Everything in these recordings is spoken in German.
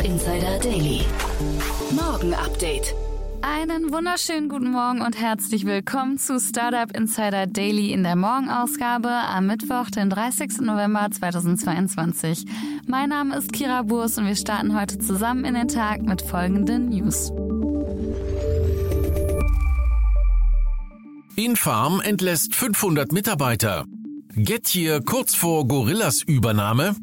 Startup Insider Daily. Morgen Update. Einen wunderschönen guten Morgen und herzlich willkommen zu Startup Insider Daily in der Morgenausgabe am Mittwoch, den 30. November 2022. Mein Name ist Kira Burs und wir starten heute zusammen in den Tag mit folgenden News. Infarm entlässt 500 Mitarbeiter. Gettier kurz vor Gorillas Übernahme.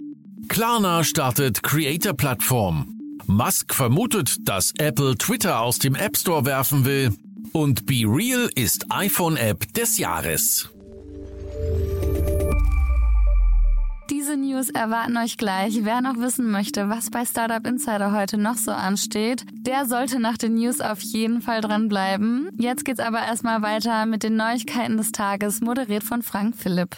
Klarna startet Creator-Plattform. Musk vermutet, dass Apple Twitter aus dem App Store werfen will. Und Be Real ist iPhone-App des Jahres. Diese News erwarten euch gleich. Wer noch wissen möchte, was bei Startup Insider heute noch so ansteht, der sollte nach den News auf jeden Fall dranbleiben. Jetzt geht's aber erstmal weiter mit den Neuigkeiten des Tages, moderiert von Frank Philipp.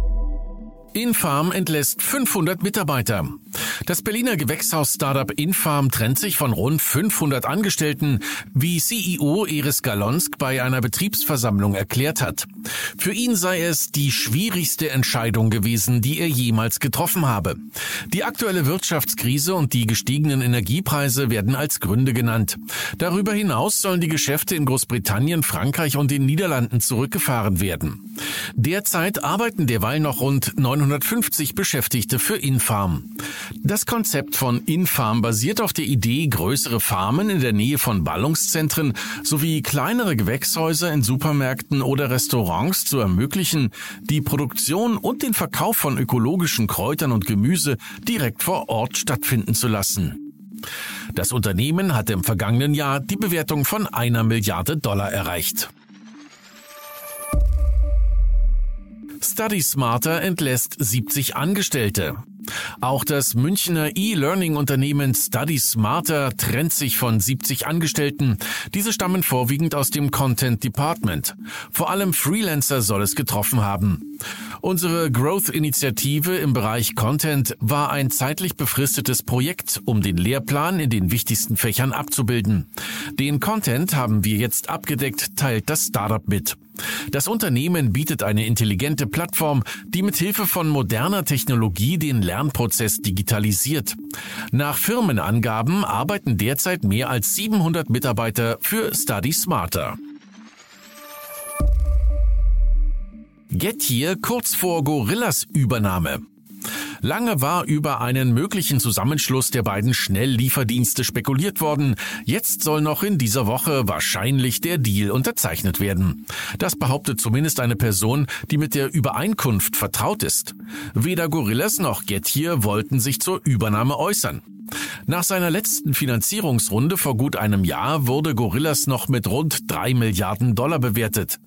Infarm entlässt 500 Mitarbeiter. Das Berliner Gewächshaus-Startup Infarm trennt sich von rund 500 Angestellten, wie CEO Eris Galonsk bei einer Betriebsversammlung erklärt hat. Für ihn sei es die schwierigste Entscheidung gewesen, die er jemals getroffen habe. Die aktuelle Wirtschaftskrise und die gestiegenen Energiepreise werden als Gründe genannt. Darüber hinaus sollen die Geschäfte in Großbritannien, Frankreich und den Niederlanden zurückgefahren werden. Derzeit arbeiten derweil noch rund 950 Beschäftigte für Infarm. Das Konzept von Infarm basiert auf der Idee, größere Farmen in der Nähe von Ballungszentren sowie kleinere Gewächshäuser in Supermärkten oder Restaurants zu ermöglichen, die Produktion und den Verkauf von ökologischen Kräutern und Gemüse direkt vor Ort stattfinden zu lassen. Das Unternehmen hatte im vergangenen Jahr die Bewertung von einer Milliarde Dollar erreicht. Study Smarter entlässt 70 Angestellte. Auch das Münchner E-Learning-Unternehmen Study Smarter trennt sich von 70 Angestellten. Diese stammen vorwiegend aus dem Content Department. Vor allem Freelancer soll es getroffen haben. Unsere Growth-Initiative im Bereich Content war ein zeitlich befristetes Projekt, um den Lehrplan in den wichtigsten Fächern abzubilden. Den Content haben wir jetzt abgedeckt, teilt das Startup mit. Das Unternehmen bietet eine intelligente Plattform, die mit Hilfe von moderner Technologie den Lernprozess digitalisiert. Nach Firmenangaben arbeiten derzeit mehr als 700 Mitarbeiter für Study Smarter. Gettier kurz vor Gorillas Übernahme. Lange war über einen möglichen Zusammenschluss der beiden Schnelllieferdienste spekuliert worden. Jetzt soll noch in dieser Woche wahrscheinlich der Deal unterzeichnet werden. Das behauptet zumindest eine Person, die mit der Übereinkunft vertraut ist. Weder Gorillas noch Gettier wollten sich zur Übernahme äußern. Nach seiner letzten Finanzierungsrunde vor gut einem Jahr wurde Gorillas noch mit rund drei Milliarden Dollar bewertet.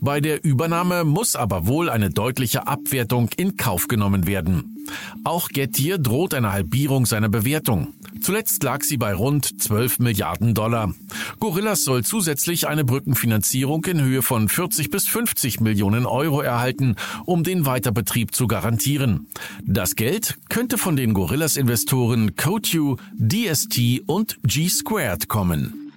Bei der Übernahme muss aber wohl eine deutliche Abwertung in Kauf genommen werden. Auch Gettier droht eine Halbierung seiner Bewertung. Zuletzt lag sie bei rund 12 Milliarden Dollar. Gorillas soll zusätzlich eine Brückenfinanzierung in Höhe von 40 bis 50 Millionen Euro erhalten, um den Weiterbetrieb zu garantieren. Das Geld könnte von den Gorillas-Investoren CoTu, DST und G-Squared kommen.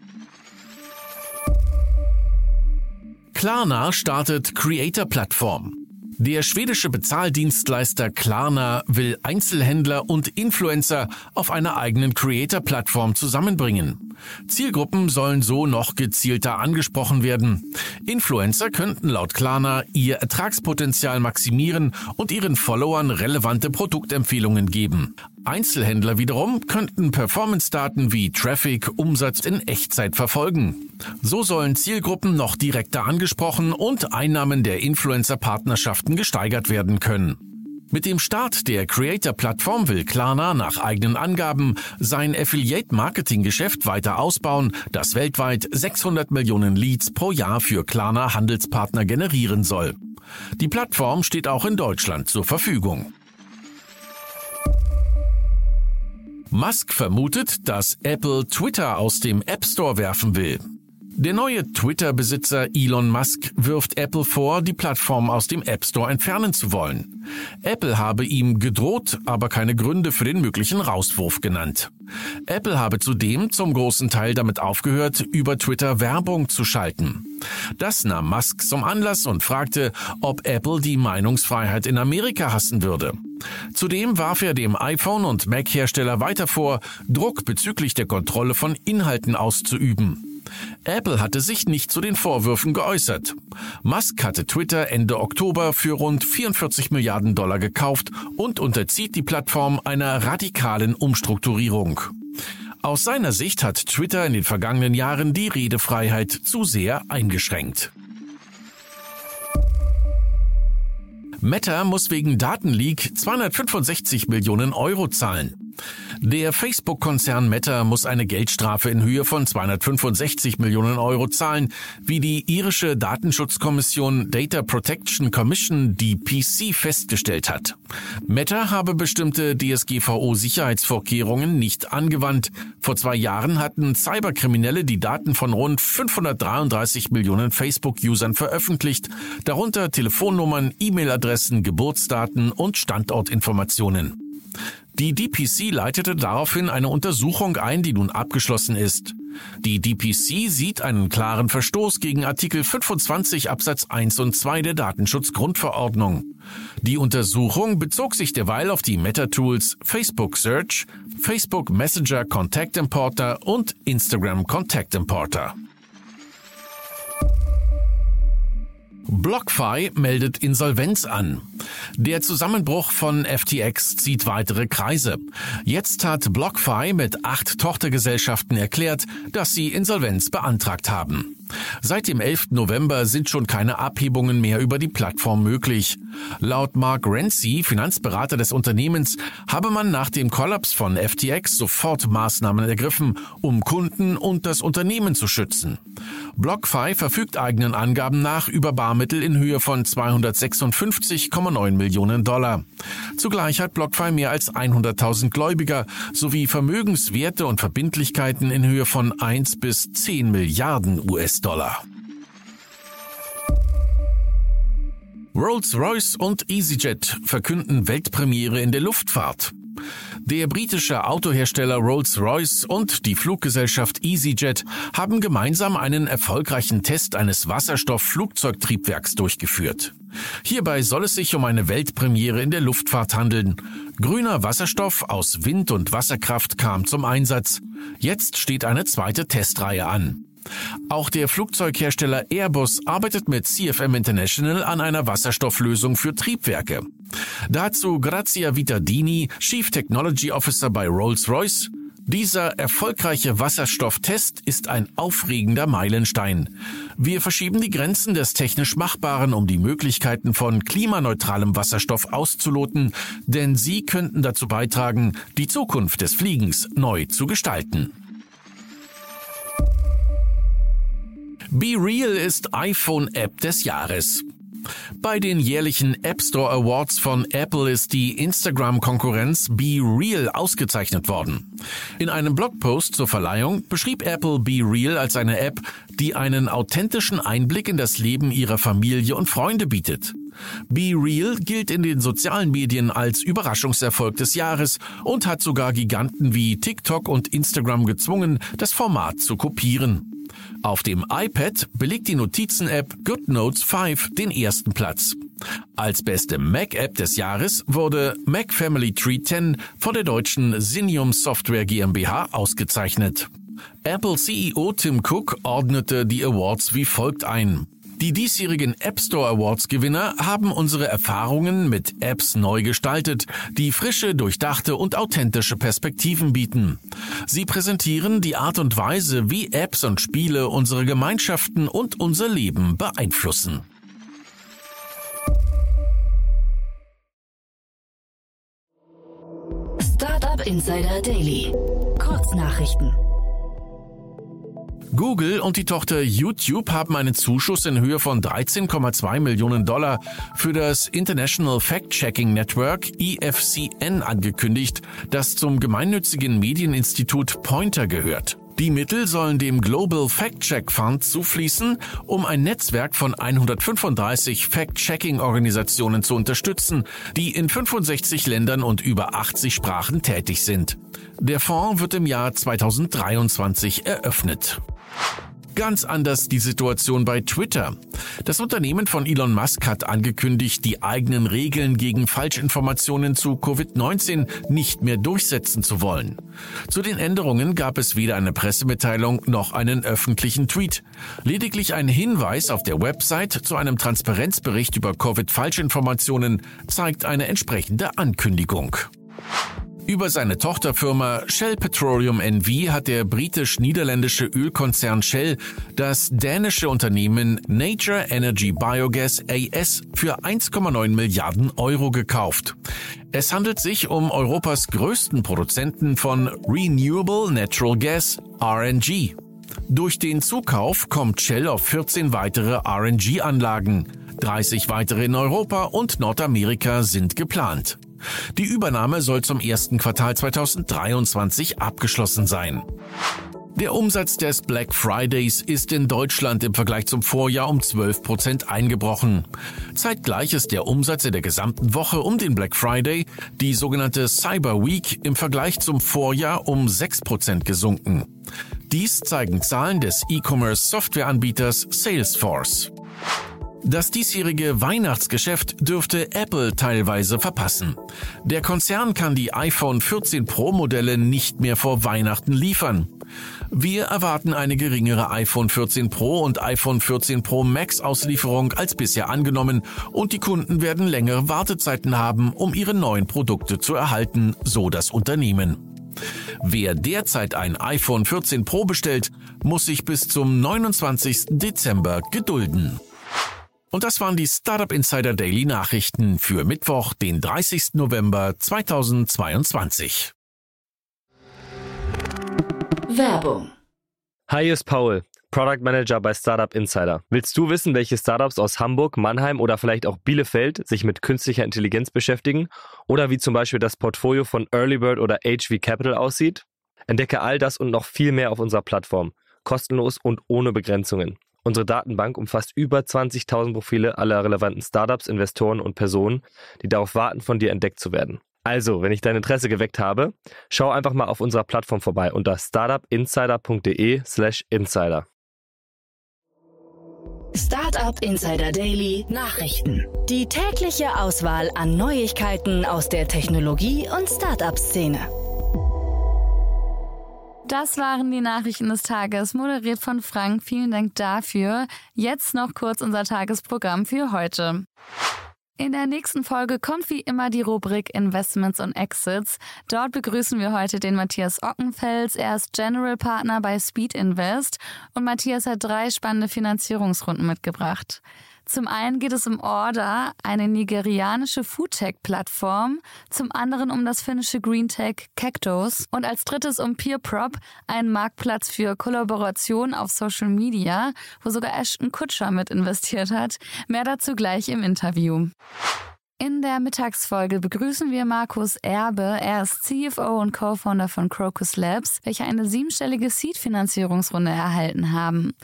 Klarna startet Creator-Plattform. Der schwedische Bezahldienstleister Klarna will Einzelhändler und Influencer auf einer eigenen Creator-Plattform zusammenbringen. Zielgruppen sollen so noch gezielter angesprochen werden. Influencer könnten laut Klarna ihr Ertragspotenzial maximieren und ihren Followern relevante Produktempfehlungen geben. Einzelhändler wiederum könnten Performance-Daten wie Traffic, Umsatz in Echtzeit verfolgen. So sollen Zielgruppen noch direkter angesprochen und Einnahmen der Influencer-Partnerschaften gesteigert werden können. Mit dem Start der Creator-Plattform will Klarna nach eigenen Angaben sein Affiliate-Marketing-Geschäft weiter ausbauen, das weltweit 600 Millionen Leads pro Jahr für Klarna-Handelspartner generieren soll. Die Plattform steht auch in Deutschland zur Verfügung. Musk vermutet, dass Apple Twitter aus dem App Store werfen will. Der neue Twitter-Besitzer Elon Musk wirft Apple vor, die Plattform aus dem App Store entfernen zu wollen. Apple habe ihm gedroht, aber keine Gründe für den möglichen Rauswurf genannt. Apple habe zudem zum großen Teil damit aufgehört, über Twitter Werbung zu schalten. Das nahm Musk zum Anlass und fragte, ob Apple die Meinungsfreiheit in Amerika hassen würde. Zudem warf er dem iPhone- und Mac-Hersteller weiter vor, Druck bezüglich der Kontrolle von Inhalten auszuüben. Apple hatte sich nicht zu den Vorwürfen geäußert. Musk hatte Twitter Ende Oktober für rund 44 Milliarden Dollar gekauft und unterzieht die Plattform einer radikalen Umstrukturierung. Aus seiner Sicht hat Twitter in den vergangenen Jahren die Redefreiheit zu sehr eingeschränkt. Meta muss wegen Datenleak 265 Millionen Euro zahlen. Der Facebook-Konzern Meta muss eine Geldstrafe in Höhe von 265 Millionen Euro zahlen, wie die irische Datenschutzkommission Data Protection Commission DPC festgestellt hat. Meta habe bestimmte DSGVO-Sicherheitsvorkehrungen nicht angewandt. Vor zwei Jahren hatten Cyberkriminelle die Daten von rund 533 Millionen Facebook-Usern veröffentlicht, darunter Telefonnummern, E-Mail-Adressen, Geburtsdaten und Standortinformationen. Die DPC leitete daraufhin eine Untersuchung ein, die nun abgeschlossen ist. Die DPC sieht einen klaren Verstoß gegen Artikel 25 Absatz 1 und 2 der Datenschutzgrundverordnung. Die Untersuchung bezog sich derweil auf die Meta-Tools Facebook Search, Facebook Messenger Contact Importer und Instagram Contact Importer. BlockFi meldet Insolvenz an. Der Zusammenbruch von FTX zieht weitere Kreise. Jetzt hat BlockFi mit acht Tochtergesellschaften erklärt, dass sie Insolvenz beantragt haben. Seit dem 11. November sind schon keine Abhebungen mehr über die Plattform möglich. Laut Mark Renzi, Finanzberater des Unternehmens, habe man nach dem Kollaps von FTX sofort Maßnahmen ergriffen, um Kunden und das Unternehmen zu schützen. BlockFi verfügt eigenen Angaben nach über Barmittel in Höhe von 256,9 Millionen Dollar. Zugleich hat BlockFi mehr als 100.000 Gläubiger sowie Vermögenswerte und Verbindlichkeiten in Höhe von 1 bis 10 Milliarden US-Dollar. Rolls-Royce und EasyJet verkünden Weltpremiere in der Luftfahrt. Der britische Autohersteller Rolls-Royce und die Fluggesellschaft EasyJet haben gemeinsam einen erfolgreichen Test eines Wasserstoffflugzeugtriebwerks durchgeführt. Hierbei soll es sich um eine Weltpremiere in der Luftfahrt handeln. Grüner Wasserstoff aus Wind- und Wasserkraft kam zum Einsatz. Jetzt steht eine zweite Testreihe an. Auch der Flugzeughersteller Airbus arbeitet mit CFM International an einer Wasserstofflösung für Triebwerke. Dazu Grazia Vitadini, Chief Technology Officer bei Rolls-Royce. Dieser erfolgreiche Wasserstofftest ist ein aufregender Meilenstein. Wir verschieben die Grenzen des technisch Machbaren, um die Möglichkeiten von klimaneutralem Wasserstoff auszuloten, denn sie könnten dazu beitragen, die Zukunft des Fliegens neu zu gestalten. Be Real ist iPhone-App des Jahres. Bei den jährlichen App Store Awards von Apple ist die Instagram-Konkurrenz Be Real ausgezeichnet worden. In einem Blogpost zur Verleihung beschrieb Apple Be Real als eine App, die einen authentischen Einblick in das Leben ihrer Familie und Freunde bietet. Be Real gilt in den sozialen Medien als Überraschungserfolg des Jahres und hat sogar Giganten wie TikTok und Instagram gezwungen, das Format zu kopieren. Auf dem iPad belegt die Notizen-App GoodNotes 5 den ersten Platz. Als beste Mac-App des Jahres wurde Mac Family Tree 10 von der deutschen Sinium Software GmbH ausgezeichnet. Apple CEO Tim Cook ordnete die Awards wie folgt ein. Die diesjährigen App Store Awards Gewinner haben unsere Erfahrungen mit Apps neu gestaltet, die frische, durchdachte und authentische Perspektiven bieten. Sie präsentieren die Art und Weise, wie Apps und Spiele unsere Gemeinschaften und unser Leben beeinflussen. Startup Insider Daily. Kurznachrichten. Google und die Tochter YouTube haben einen Zuschuss in Höhe von 13,2 Millionen Dollar für das International Fact-Checking Network EFCN angekündigt, das zum gemeinnützigen Medieninstitut Pointer gehört. Die Mittel sollen dem Global Fact-Check Fund zufließen, um ein Netzwerk von 135 Fact-Checking-Organisationen zu unterstützen, die in 65 Ländern und über 80 Sprachen tätig sind. Der Fonds wird im Jahr 2023 eröffnet. Ganz anders die Situation bei Twitter. Das Unternehmen von Elon Musk hat angekündigt, die eigenen Regeln gegen Falschinformationen zu Covid-19 nicht mehr durchsetzen zu wollen. Zu den Änderungen gab es weder eine Pressemitteilung noch einen öffentlichen Tweet. Lediglich ein Hinweis auf der Website zu einem Transparenzbericht über Covid-Falschinformationen zeigt eine entsprechende Ankündigung. Über seine Tochterfirma Shell Petroleum NV hat der britisch-niederländische Ölkonzern Shell das dänische Unternehmen Nature Energy Biogas AS für 1,9 Milliarden Euro gekauft. Es handelt sich um Europas größten Produzenten von Renewable Natural Gas, RNG. Durch den Zukauf kommt Shell auf 14 weitere RNG-Anlagen. 30 weitere in Europa und Nordamerika sind geplant. Die Übernahme soll zum ersten Quartal 2023 abgeschlossen sein. Der Umsatz des Black Fridays ist in Deutschland im Vergleich zum Vorjahr um 12 Prozent eingebrochen. Zeitgleich ist der Umsatz in der gesamten Woche um den Black Friday, die sogenannte Cyber Week, im Vergleich zum Vorjahr um 6 Prozent gesunken. Dies zeigen Zahlen des E-Commerce Softwareanbieters Salesforce. Das diesjährige Weihnachtsgeschäft dürfte Apple teilweise verpassen. Der Konzern kann die iPhone 14 Pro Modelle nicht mehr vor Weihnachten liefern. Wir erwarten eine geringere iPhone 14 Pro und iPhone 14 Pro Max Auslieferung als bisher angenommen und die Kunden werden längere Wartezeiten haben, um ihre neuen Produkte zu erhalten, so das Unternehmen. Wer derzeit ein iPhone 14 Pro bestellt, muss sich bis zum 29. Dezember gedulden. Und das waren die Startup Insider Daily Nachrichten für Mittwoch, den 30. November 2022. Werbung. Hi, hier ist Paul, Product Manager bei Startup Insider. Willst du wissen, welche Startups aus Hamburg, Mannheim oder vielleicht auch Bielefeld sich mit künstlicher Intelligenz beschäftigen? Oder wie zum Beispiel das Portfolio von Earlybird oder HV Capital aussieht? Entdecke all das und noch viel mehr auf unserer Plattform. Kostenlos und ohne Begrenzungen. Unsere Datenbank umfasst über 20.000 Profile aller relevanten Startups, Investoren und Personen, die darauf warten, von dir entdeckt zu werden. Also, wenn ich dein Interesse geweckt habe, schau einfach mal auf unserer Plattform vorbei unter startupinsider.de/slash insider. Startup Insider Daily Nachrichten. Die tägliche Auswahl an Neuigkeiten aus der Technologie- und Startup-Szene. Das waren die Nachrichten des Tages, moderiert von Frank. Vielen Dank dafür. Jetzt noch kurz unser Tagesprogramm für heute. In der nächsten Folge kommt wie immer die Rubrik Investments und Exits. Dort begrüßen wir heute den Matthias Ockenfels. Er ist General Partner bei Speed Invest und Matthias hat drei spannende Finanzierungsrunden mitgebracht. Zum einen geht es um Order, eine nigerianische Foodtech-Plattform, zum anderen um das finnische Greentech Cactus und als drittes um PeerProp, einen Marktplatz für Kollaboration auf Social Media, wo sogar Ashton Kutscher mit investiert hat. Mehr dazu gleich im Interview. In der Mittagsfolge begrüßen wir Markus Erbe. Er ist CFO und Co-Founder von Crocus Labs, welche eine siebenstellige Seed-Finanzierungsrunde erhalten haben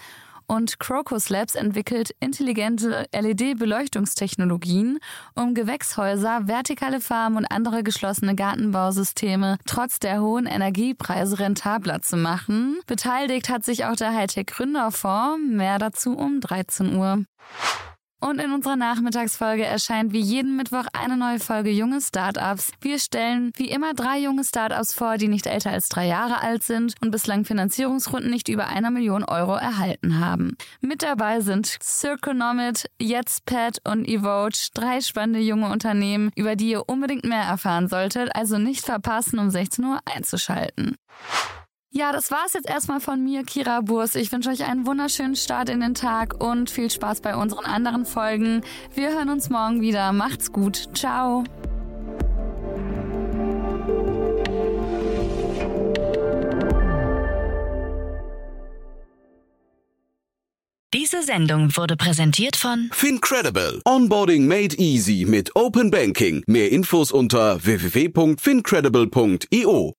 und Crocus Labs entwickelt intelligente LED-Beleuchtungstechnologien, um Gewächshäuser, vertikale Farmen und andere geschlossene Gartenbausysteme trotz der hohen Energiepreise rentabler zu machen. Beteiligt hat sich auch der Hightech Gründerfonds. Mehr dazu um 13 Uhr. Und in unserer Nachmittagsfolge erscheint wie jeden Mittwoch eine neue Folge Junge Startups. Wir stellen wie immer drei junge Startups vor, die nicht älter als drei Jahre alt sind und bislang Finanzierungsrunden nicht über einer Million Euro erhalten haben. Mit dabei sind Circonomit, Jetspad und Evoge, drei spannende junge Unternehmen, über die ihr unbedingt mehr erfahren solltet, also nicht verpassen, um 16 Uhr einzuschalten. Ja, das war's jetzt erstmal von mir, Kira Burs. Ich wünsche euch einen wunderschönen Start in den Tag und viel Spaß bei unseren anderen Folgen. Wir hören uns morgen wieder. Macht's gut. Ciao. Diese Sendung wurde präsentiert von Fincredible. Onboarding made easy mit Open Banking. Mehr Infos unter www.fincredible.io.